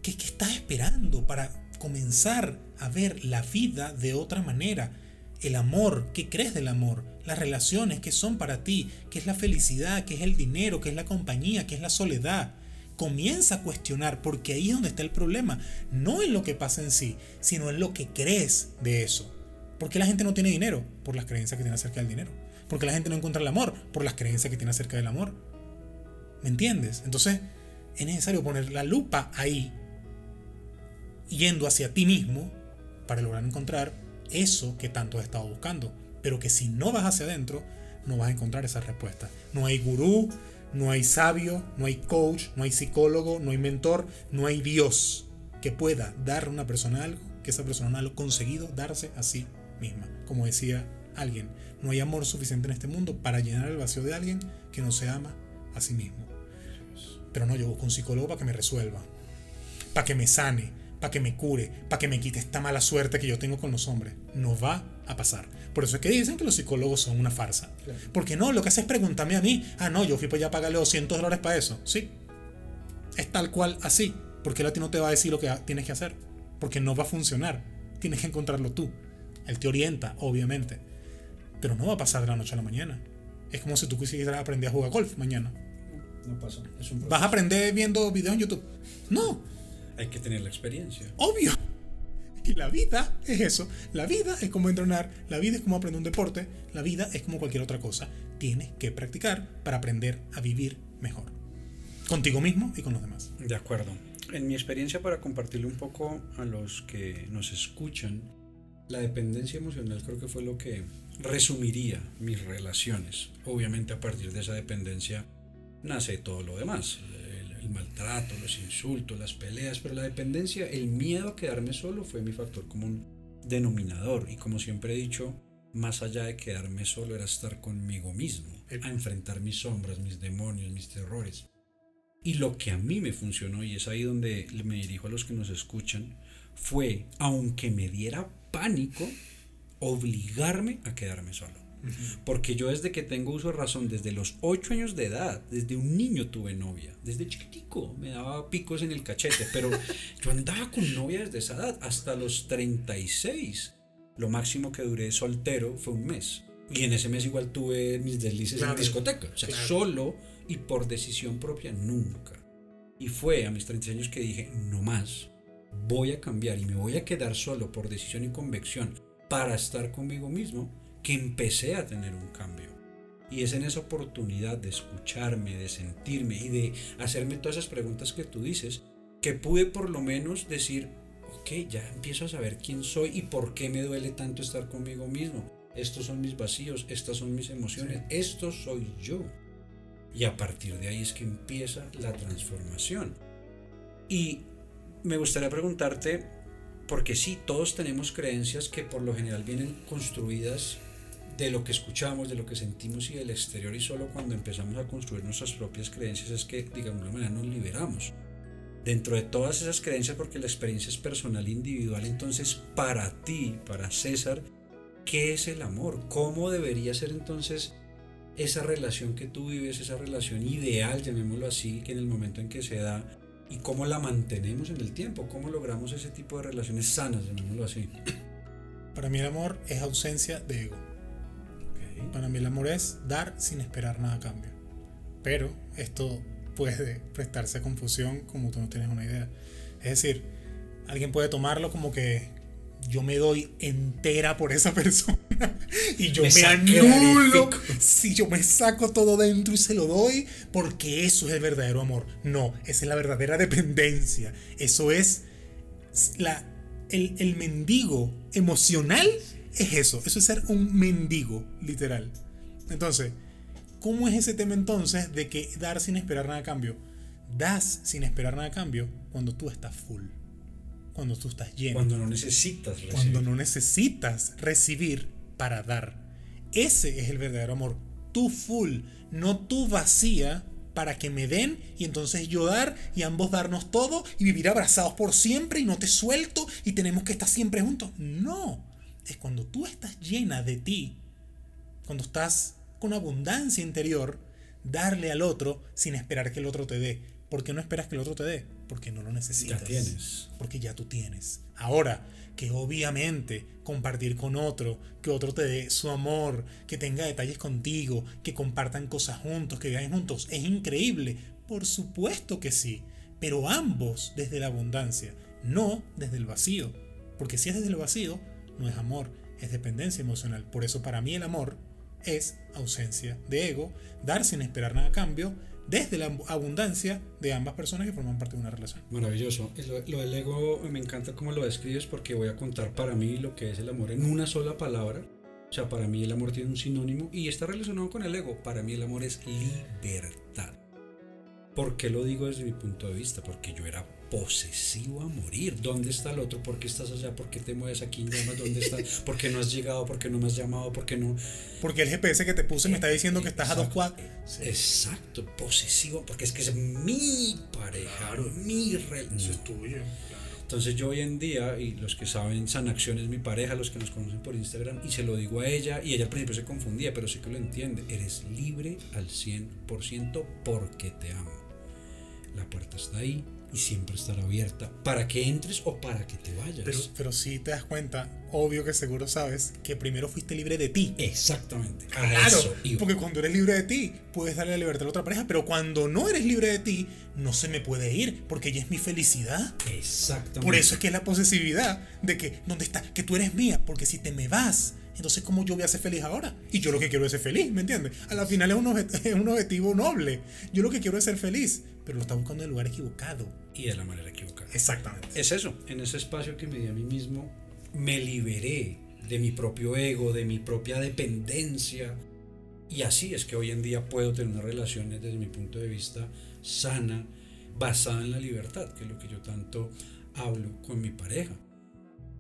¿qué, ¿qué estás esperando para comenzar a ver la vida de otra manera? El amor, ¿qué crees del amor? Las relaciones, ¿qué son para ti? ¿Qué es la felicidad? ¿Qué es el dinero? ¿Qué es la compañía? ¿Qué es la soledad? comienza a cuestionar, porque ahí es donde está el problema, no en lo que pasa en sí, sino en lo que crees de eso. ¿Por qué la gente no tiene dinero? Por las creencias que tiene acerca del dinero. ¿Por qué la gente no encuentra el amor? Por las creencias que tiene acerca del amor. ¿Me entiendes? Entonces es necesario poner la lupa ahí, yendo hacia ti mismo, para lograr encontrar eso que tanto has estado buscando. Pero que si no vas hacia adentro, no vas a encontrar esa respuesta. No hay gurú, no hay sabio, no hay coach, no hay psicólogo, no hay mentor, no hay Dios que pueda dar a una persona algo que esa persona no ha conseguido darse a sí misma. Como decía alguien, no hay amor suficiente en este mundo para llenar el vacío de alguien que no se ama a sí mismo. Pero no, yo busco un psicólogo para que me resuelva, para que me sane, para que me cure, para que me quite esta mala suerte que yo tengo con los hombres. No va a pasar. Por eso es que dicen que los psicólogos son una farsa. Porque no, lo que hace es preguntarme a mí, ah, no, yo fui para allá a pagarle 200 dólares para eso. Sí. Es tal cual así. Porque él a ti no te va a decir lo que tienes que hacer. Porque no va a funcionar. Tienes que encontrarlo tú. Él te orienta, obviamente. Pero no va a pasar de la noche a la mañana. Es como si tú quisieras aprender a jugar golf mañana. No pasa. ¿Vas a aprender viendo videos en YouTube? No. Hay que tener la experiencia. Obvio. Y la vida es eso. La vida es como entrenar, la vida es como aprender un deporte, la vida es como cualquier otra cosa. Tienes que practicar para aprender a vivir mejor. Contigo mismo y con los demás. De acuerdo. En mi experiencia para compartirle un poco a los que nos escuchan, la dependencia emocional creo que fue lo que resumiría mis relaciones. Obviamente a partir de esa dependencia nace todo lo demás el maltrato, los insultos, las peleas, pero la dependencia, el miedo a quedarme solo fue mi factor común denominador. Y como siempre he dicho, más allá de quedarme solo era estar conmigo mismo, a enfrentar mis sombras, mis demonios, mis terrores. Y lo que a mí me funcionó, y es ahí donde me dirijo a los que nos escuchan, fue, aunque me diera pánico, obligarme a quedarme solo. Porque yo desde que tengo uso de razón, desde los 8 años de edad, desde un niño tuve novia, desde chiquitico me daba picos en el cachete, pero yo andaba con novia desde esa edad hasta los 36. Lo máximo que duré soltero fue un mes. Y en ese mes igual tuve mis deslices en discoteca. O sea, solo y por decisión propia nunca. Y fue a mis 30 años que dije, no más, voy a cambiar y me voy a quedar solo por decisión y convicción para estar conmigo mismo, que empecé a tener un cambio. Y es en esa oportunidad de escucharme, de sentirme y de hacerme todas esas preguntas que tú dices, que pude por lo menos decir, ok, ya empiezo a saber quién soy y por qué me duele tanto estar conmigo mismo. Estos son mis vacíos, estas son mis emociones, esto soy yo. Y a partir de ahí es que empieza la transformación. Y me gustaría preguntarte, porque sí, todos tenemos creencias que por lo general vienen construidas de lo que escuchamos, de lo que sentimos y del exterior y solo cuando empezamos a construir nuestras propias creencias es que, digamos, de alguna nos liberamos. Dentro de todas esas creencias, porque la experiencia es personal e individual, entonces para ti, para César, ¿qué es el amor? ¿Cómo debería ser entonces esa relación que tú vives, esa relación ideal, llamémoslo así, que en el momento en que se da, y cómo la mantenemos en el tiempo, cómo logramos ese tipo de relaciones sanas, llamémoslo así. Para mí el amor es ausencia de ego. Para mí el amor es dar sin esperar nada a cambio. Pero esto puede prestarse a confusión como tú no tienes una idea. Es decir, alguien puede tomarlo como que yo me doy entera por esa persona y yo me, anulo si yo me saco todo dentro y se lo doy porque eso es el verdadero amor. No, esa es la verdadera dependencia. Eso es la, el, el mendigo emocional es eso, eso es ser un mendigo, literal. Entonces, ¿cómo es ese tema entonces de que dar sin esperar nada a cambio? Das sin esperar nada a cambio cuando tú estás full cuando tú estás lleno. Cuando no necesitas recibir. Cuando no necesitas recibir para dar. Ese es el verdadero amor. Tú full, no tú vacía para que me den y entonces yo dar y ambos darnos todo y vivir abrazados por siempre y no te suelto y tenemos que estar siempre juntos. No, es cuando tú estás llena de ti, cuando estás con abundancia interior, darle al otro sin esperar que el otro te dé. ¿Por qué no esperas que el otro te dé? Porque no lo necesitas. Ya tienes. Porque ya tú tienes. Ahora, que obviamente compartir con otro, que otro te dé su amor, que tenga detalles contigo, que compartan cosas juntos, que viajen juntos, es increíble. Por supuesto que sí. Pero ambos desde la abundancia, no desde el vacío. Porque si es desde el vacío, no es amor, es dependencia emocional. Por eso para mí el amor es ausencia de ego, dar sin esperar nada a cambio, desde la abundancia de ambas personas que forman parte de una relación. Maravilloso. Lo, del ego me encanta cómo lo describes porque voy a contar para mí lo que es el amor en una sola palabra. O sea, para mí el amor tiene un sinónimo y está relacionado con el ego. Para mí el amor es libertad. ¿Por qué lo digo desde mi punto de vista? Porque yo era posesivo a morir. ¿Dónde está el otro? ¿Por qué estás allá? ¿Por qué te mueves aquí? Llamas? ¿Dónde estás? ¿Por qué no has llegado? ¿Por qué no me has llamado? ¿Por qué no? Porque el GPS que te puse me está diciendo que estás a dos cuadros. Exacto, posesivo, porque es que es mi pareja, mi relación. es tuyo. Entonces yo hoy en día, y los que saben, San Acción es mi pareja, los que nos conocen por Instagram, y se lo digo a ella, y ella al principio se confundía, pero sí que lo entiende, eres libre al 100% porque te amo. La puerta está ahí, y siempre estará abierta para que entres o para que te vayas. Pero, pero si te das cuenta, obvio que seguro sabes que primero fuiste libre de ti. Exactamente. Claro, porque cuando eres libre de ti, puedes darle la libertad a la otra pareja, pero cuando no eres libre de ti, no se me puede ir, porque ella es mi felicidad. Exactamente. Por eso es que es la posesividad de que, ¿dónde está? Que tú eres mía, porque si te me vas, entonces, ¿cómo yo voy a ser feliz ahora? Y yo lo que quiero es ser feliz, ¿me entiendes? A la final es un, es un objetivo noble. Yo lo que quiero es ser feliz, pero lo está buscando en el lugar equivocado. Y de la manera equivocada. Exactamente. Es eso, en ese espacio que me di a mí mismo, me liberé de mi propio ego, de mi propia dependencia. Y así es que hoy en día puedo tener una relación desde mi punto de vista sana, basada en la libertad, que es lo que yo tanto hablo con mi pareja.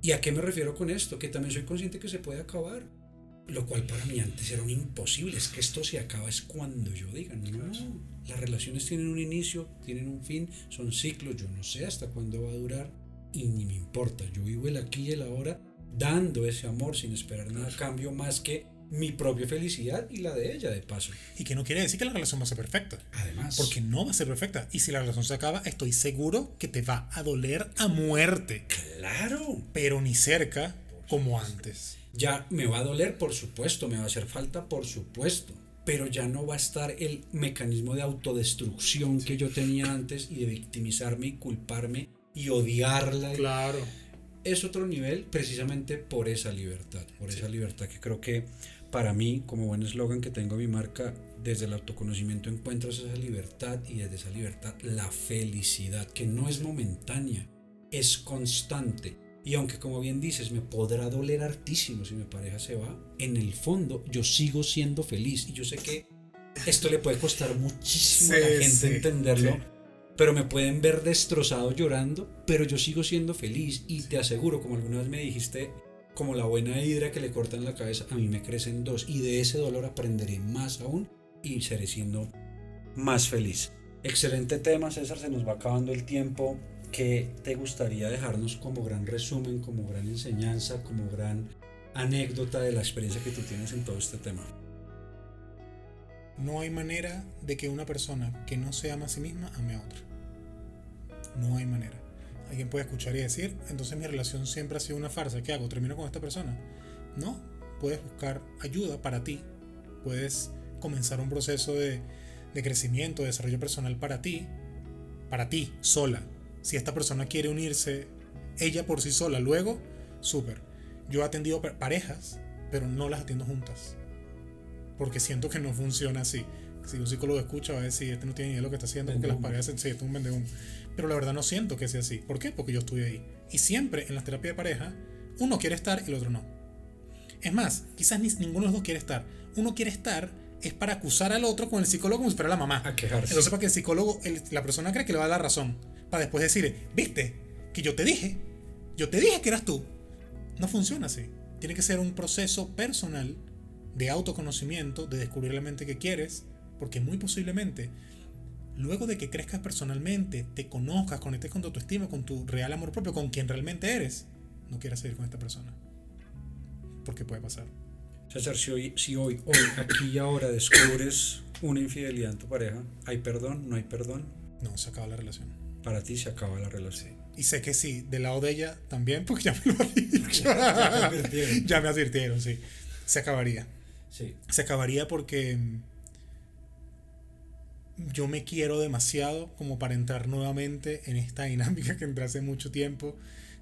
¿Y a qué me refiero con esto? Que también soy consciente que se puede acabar. Lo cual para mí antes era un imposible. Es que esto se acaba es cuando yo diga. No, las relaciones tienen un inicio, tienen un fin, son ciclos. Yo no sé hasta cuándo va a durar y ni me importa. Yo vivo el aquí y el ahora dando ese amor sin esperar nada a cambio más que mi propia felicidad y la de ella, de paso. Y que no quiere decir que la relación va a ser perfecta. Además. Porque no va a ser perfecta. Y si la relación se acaba, estoy seguro que te va a doler a muerte. Claro. Pero ni cerca como antes. Ya me va a doler, por supuesto, me va a hacer falta, por supuesto. Pero ya no va a estar el mecanismo de autodestrucción que yo tenía antes y de victimizarme y culparme y odiarla. Claro. Es otro nivel precisamente por esa libertad, por esa libertad que creo que para mí, como buen eslogan que tengo mi marca, desde el autoconocimiento encuentras esa libertad y desde esa libertad la felicidad, que no es momentánea, es constante. Y aunque como bien dices, me podrá doler hartísimo si mi pareja se va, en el fondo yo sigo siendo feliz. Y yo sé que esto le puede costar muchísimo a la gente entenderlo, pero me pueden ver destrozado llorando, pero yo sigo siendo feliz y te aseguro, como alguna vez me dijiste, como la buena hidra que le cortan la cabeza, a mí me crecen dos y de ese dolor aprenderé más aún y seré siendo más feliz. Excelente tema, César, se nos va acabando el tiempo. ¿Qué te gustaría dejarnos como gran resumen, como gran enseñanza, como gran anécdota de la experiencia que tú tienes en todo este tema? No hay manera de que una persona que no se ama a sí misma ame a otra. No hay manera. Alguien puede escuchar y decir, entonces mi relación siempre ha sido una farsa. ¿Qué hago? ¿Termino con esta persona? No. Puedes buscar ayuda para ti. Puedes comenzar un proceso de, de crecimiento, de desarrollo personal para ti. Para ti, sola. Si esta persona quiere unirse ella por sí sola, luego, súper. Yo he atendido parejas, pero no las atiendo juntas porque siento que no funciona así. Si un psicólogo escucha va a decir, este no tiene idea de lo que está haciendo, porque las parejas, sí, esto es un vendehum. Pero la verdad no siento que sea así. ¿Por qué? Porque yo estuve ahí. Y siempre en las terapias de pareja, uno quiere estar y el otro no. Es más, quizás ni, ninguno de los dos quiere estar. Uno quiere estar es para acusar al otro con el psicólogo como si fuera la mamá. A quejarse. Entonces, para que el psicólogo, la persona cree que le va a dar razón. Para después decir, viste, que yo te dije, yo te dije que eras tú. No funciona así. Tiene que ser un proceso personal de autoconocimiento, de descubrir la mente que quieres, porque muy posiblemente, luego de que crezcas personalmente, te conozcas, conectes con tu autoestima, con tu real amor propio, con quien realmente eres, no quieras seguir con esta persona. Porque puede pasar. César, si hoy, si hoy, hoy, aquí y ahora descubres una infidelidad en tu pareja, ¿hay perdón? ¿No hay perdón? No, se acaba la relación. Para ti se acaba la relación. Y sé que sí, del lado de ella también, porque ya me lo han dicho. ya, me advirtieron. ya me advirtieron, sí. Se acabaría. Se acabaría porque yo me quiero demasiado como para entrar nuevamente en esta dinámica que entré hace mucho tiempo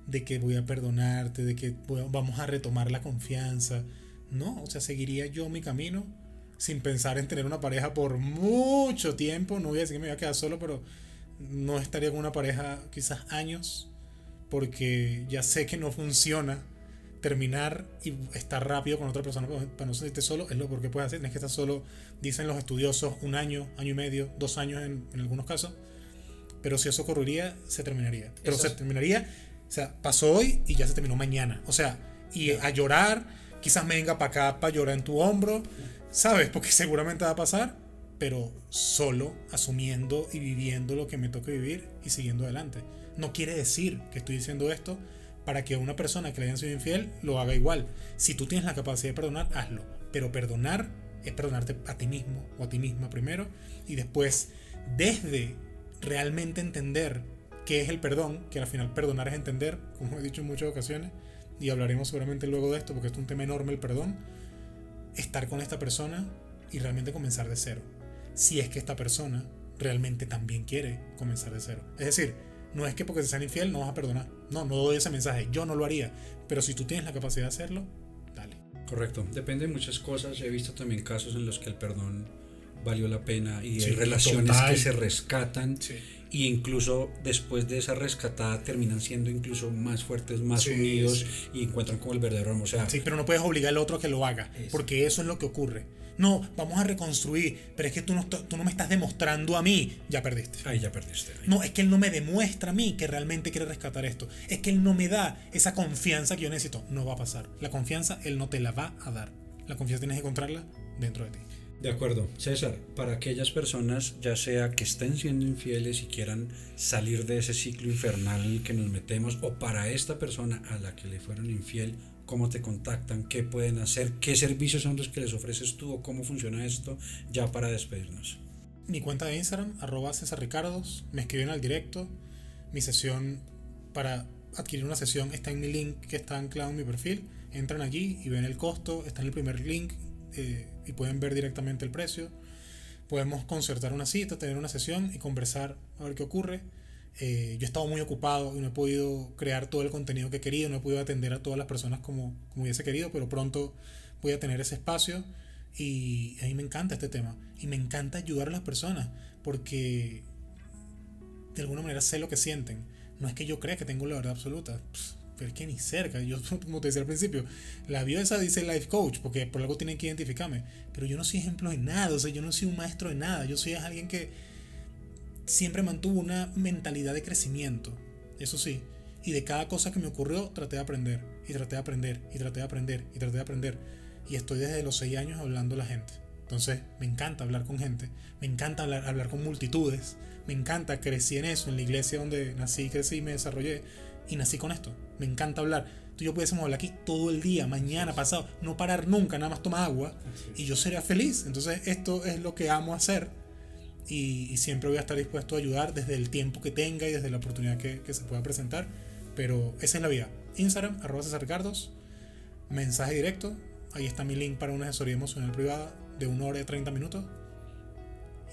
de que voy a perdonarte, de que vamos a retomar la confianza. No, o sea, seguiría yo mi camino sin pensar en tener una pareja por mucho tiempo. No voy a decir que me voy a quedar solo, pero no estaría con una pareja quizás años porque ya sé que no funciona terminar y estar rápido con otra persona para no sentirte solo es lo porque puedes hacer. Tienes que estar solo, dicen los estudiosos, un año, año y medio, dos años en, algunos casos. Pero si eso ocurriría, se terminaría. Pero se terminaría, o sea, pasó hoy y ya se terminó mañana. O sea, y a llorar, quizás me venga para acá para llorar en tu hombro, ¿sabes? Porque seguramente va a pasar, pero solo asumiendo y viviendo lo que me toca vivir y siguiendo adelante. No quiere decir que estoy diciendo esto para que una persona que le hayan sido infiel lo haga igual. Si tú tienes la capacidad de perdonar, hazlo. Pero perdonar es perdonarte a ti mismo o a ti misma primero y después desde realmente entender qué es el perdón, que al final perdonar es entender, como he dicho en muchas ocasiones, y hablaremos seguramente luego de esto porque es un tema enorme el perdón, estar con esta persona y realmente comenzar de cero. Si es que esta persona realmente también quiere comenzar de cero. Es decir, no es que porque te sean infiel no vas a perdonar. No, no doy ese mensaje. Yo no lo haría. Pero si tú tienes la capacidad de hacerlo, dale. Correcto. Depende de muchas cosas. He visto también casos en los que el perdón valió la pena y hay relaciones que se rescatan y incluso después de esa rescatada terminan siendo incluso más fuertes, más unidos y encuentran como el verdadero amor. O sea, sí, pero no puedes obligar al otro a que lo haga, porque eso es lo que ocurre. No, vamos a reconstruir, pero es que tú no, tú no me estás demostrando a mí, ya perdiste. Ahí ya perdiste. No, es que él no me demuestra a mí que realmente quiere rescatar esto. Es que él no me da esa confianza que yo necesito. No va a pasar. La confianza él no te la va a dar. La confianza tienes que encontrarla dentro de ti. De acuerdo. César, para aquellas personas, ya sea que estén siendo infieles y quieran salir de ese ciclo infernal en el que nos metemos, o para esta persona a la que le fueron infiel, cómo te contactan, qué pueden hacer, qué servicios son los que les ofreces tú o cómo funciona esto, ya para despedirnos. Mi cuenta de Instagram, arroba César Ricardos, me escriben al directo. Mi sesión para adquirir una sesión está en mi link que está anclado en mi perfil. Entran allí y ven el costo, está en el primer link eh, y pueden ver directamente el precio. Podemos concertar una cita, tener una sesión y conversar a ver qué ocurre. Eh, yo he estado muy ocupado y no he podido crear todo el contenido que he querido, no he podido atender a todas las personas como, como hubiese querido, pero pronto voy a tener ese espacio y a mí me encanta este tema. Y me encanta ayudar a las personas porque de alguna manera sé lo que sienten. No es que yo crea que tengo la verdad absoluta. pero es que ni cerca. Yo, como te decía al principio, la esa dice life coach, porque por algo tienen que identificarme. Pero yo no soy ejemplo de nada. O sea, yo no soy un maestro de nada. Yo soy alguien que siempre mantuvo una mentalidad de crecimiento. Eso sí. Y de cada cosa que me ocurrió, traté de aprender. Y traté de aprender. Y traté de aprender. Y traté de aprender. Y estoy desde los 6 años hablando a la gente. Entonces, me encanta hablar con gente. Me encanta hablar, hablar con multitudes me encanta, crecí en eso, en la iglesia donde nací, crecí y me desarrollé. Y nací con esto. Me encanta hablar. Tú y yo pudiésemos hablar aquí todo el día, mañana, pasado, no parar nunca, nada más tomar agua. Y yo sería feliz. Entonces, esto es lo que amo hacer. Y, siempre voy a estar dispuesto a ayudar desde el tiempo que tenga y desde la oportunidad que, se pueda presentar. Pero esa es la vía. Instagram, arroba César Ricardos. Mensaje directo. Ahí está mi link para una asesoría emocional privada de una hora y 30 minutos.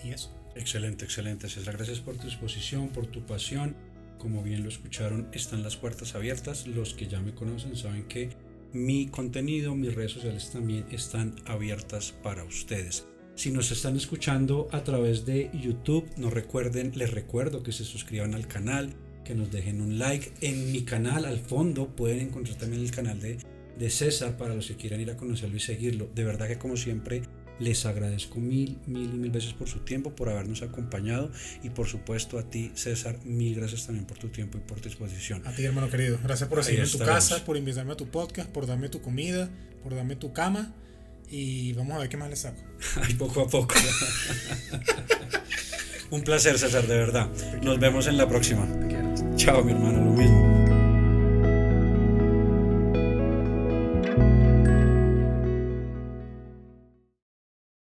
Y eso. Excelente, excelente, César. Gracias por tu exposición, por tu pasión. Como bien lo escucharon, están las puertas abiertas. Los que ya me conocen saben que mi contenido, mis redes sociales también están abiertas para ustedes. Si nos están escuchando a través de YouTube, no recuerden, les recuerdo que se suscriban al canal, que nos dejen un like. En mi canal, al fondo, pueden encontrar también el canal de, de César para los que quieran ir a conocerlo y seguirlo. De verdad que como siempre les agradezco mil, mil y mil veces por su tiempo, por habernos acompañado y por supuesto a ti, César, mil gracias también por tu tiempo y por tu exposición. A ti, hermano querido. Gracias por recibirme en tu casa, por invitarme a tu podcast, por darme tu comida, por darme tu cama y vamos a ver qué más le saco. Ay, poco a poco. Un placer, César, de verdad. Nos vemos en la próxima. Chao, mi hermano, lo mismo.